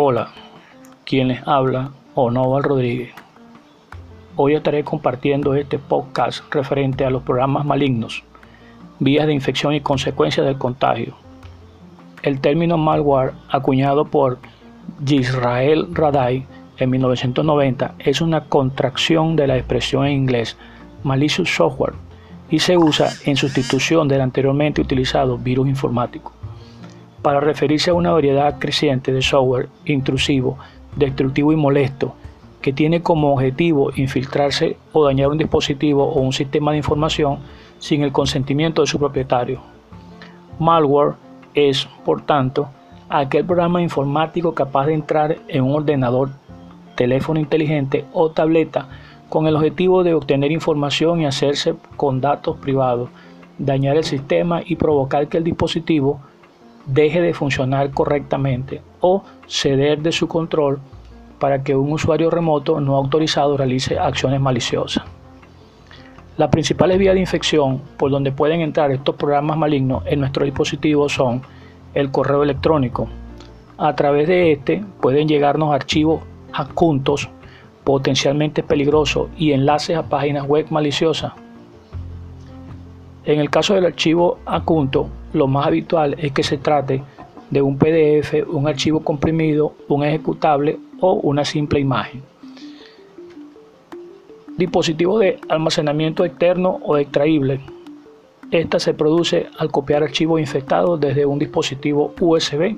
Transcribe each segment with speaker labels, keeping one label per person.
Speaker 1: Hola, quien les habla, Onoval Rodríguez. Hoy estaré compartiendo este podcast referente a los programas malignos, vías de infección y consecuencias del contagio. El término malware, acuñado por Yisrael Raday en 1990, es una contracción de la expresión en inglés malicious software y se usa en sustitución del anteriormente utilizado virus informático para referirse a una variedad creciente de software intrusivo, destructivo y molesto que tiene como objetivo infiltrarse o dañar un dispositivo o un sistema de información sin el consentimiento de su propietario. Malware es, por tanto, aquel programa informático capaz de entrar en un ordenador, teléfono inteligente o tableta con el objetivo de obtener información y hacerse con datos privados, dañar el sistema y provocar que el dispositivo deje de funcionar correctamente o ceder de su control para que un usuario remoto no autorizado realice acciones maliciosas. Las principales vías de infección por donde pueden entrar estos programas malignos en nuestro dispositivo son el correo electrónico. A través de este pueden llegarnos archivos adjuntos potencialmente peligrosos y enlaces a páginas web maliciosas. En el caso del archivo adjunto, lo más habitual es que se trate de un PDF, un archivo comprimido, un ejecutable o una simple imagen. Dispositivo de almacenamiento externo o extraíble. Esta se produce al copiar archivos infectados desde un dispositivo USB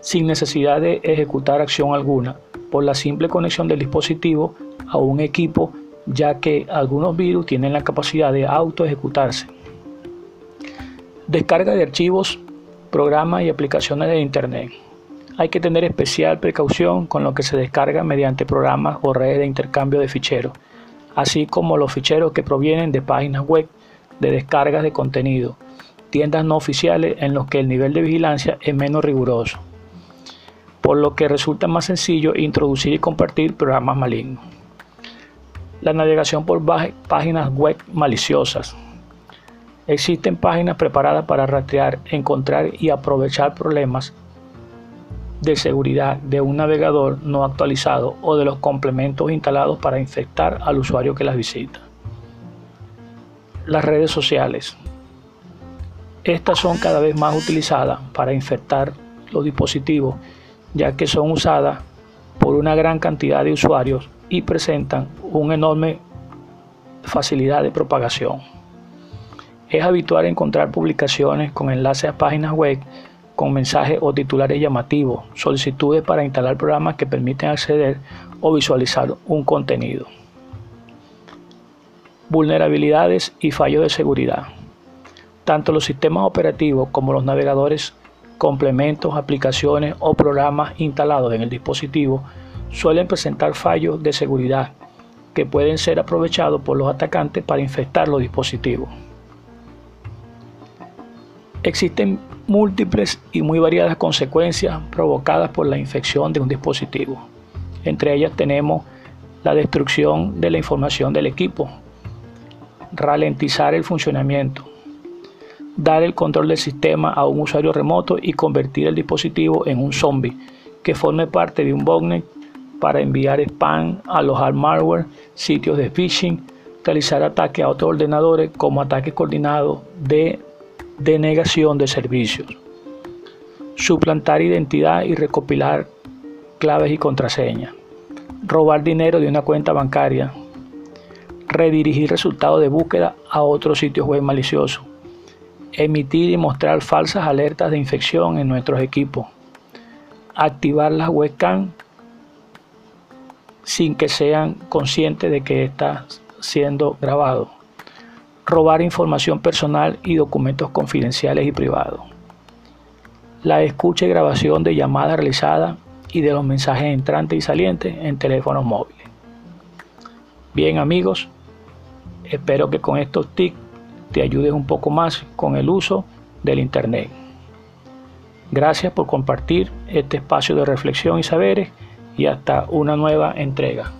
Speaker 1: sin necesidad de ejecutar acción alguna por la simple conexión del dispositivo a un equipo ya que algunos virus tienen la capacidad de auto ejecutarse. Descarga de archivos, programas y aplicaciones de Internet. Hay que tener especial precaución con lo que se descarga mediante programas o redes de intercambio de ficheros, así como los ficheros que provienen de páginas web de descargas de contenido, tiendas no oficiales en los que el nivel de vigilancia es menos riguroso, por lo que resulta más sencillo introducir y compartir programas malignos. La navegación por páginas web maliciosas, Existen páginas preparadas para rastrear, encontrar y aprovechar problemas de seguridad de un navegador no actualizado o de los complementos instalados para infectar al usuario que las visita. Las redes sociales. Estas son cada vez más utilizadas para infectar los dispositivos ya que son usadas por una gran cantidad de usuarios y presentan una enorme facilidad de propagación. Es habitual encontrar publicaciones con enlaces a páginas web con mensajes o titulares llamativos, solicitudes para instalar programas que permiten acceder o visualizar un contenido. Vulnerabilidades y fallos de seguridad. Tanto los sistemas operativos como los navegadores, complementos, aplicaciones o programas instalados en el dispositivo suelen presentar fallos de seguridad que pueden ser aprovechados por los atacantes para infectar los dispositivos. Existen múltiples y muy variadas consecuencias provocadas por la infección de un dispositivo. Entre ellas tenemos la destrucción de la información del equipo, ralentizar el funcionamiento, dar el control del sistema a un usuario remoto y convertir el dispositivo en un zombie que forme parte de un botnet para enviar spam, alojar malware, sitios de phishing, realizar ataques a otros ordenadores como ataques coordinados de denegación de servicios, suplantar identidad y recopilar claves y contraseñas, robar dinero de una cuenta bancaria, redirigir resultados de búsqueda a otros sitios web maliciosos, emitir y mostrar falsas alertas de infección en nuestros equipos, activar las webcam sin que sean conscientes de que está siendo grabado robar información personal y documentos confidenciales y privados. La escucha y grabación de llamadas realizadas y de los mensajes entrantes y salientes en teléfonos móviles. Bien amigos, espero que con estos tips te ayudes un poco más con el uso del Internet. Gracias por compartir este espacio de reflexión y saberes y hasta una nueva entrega.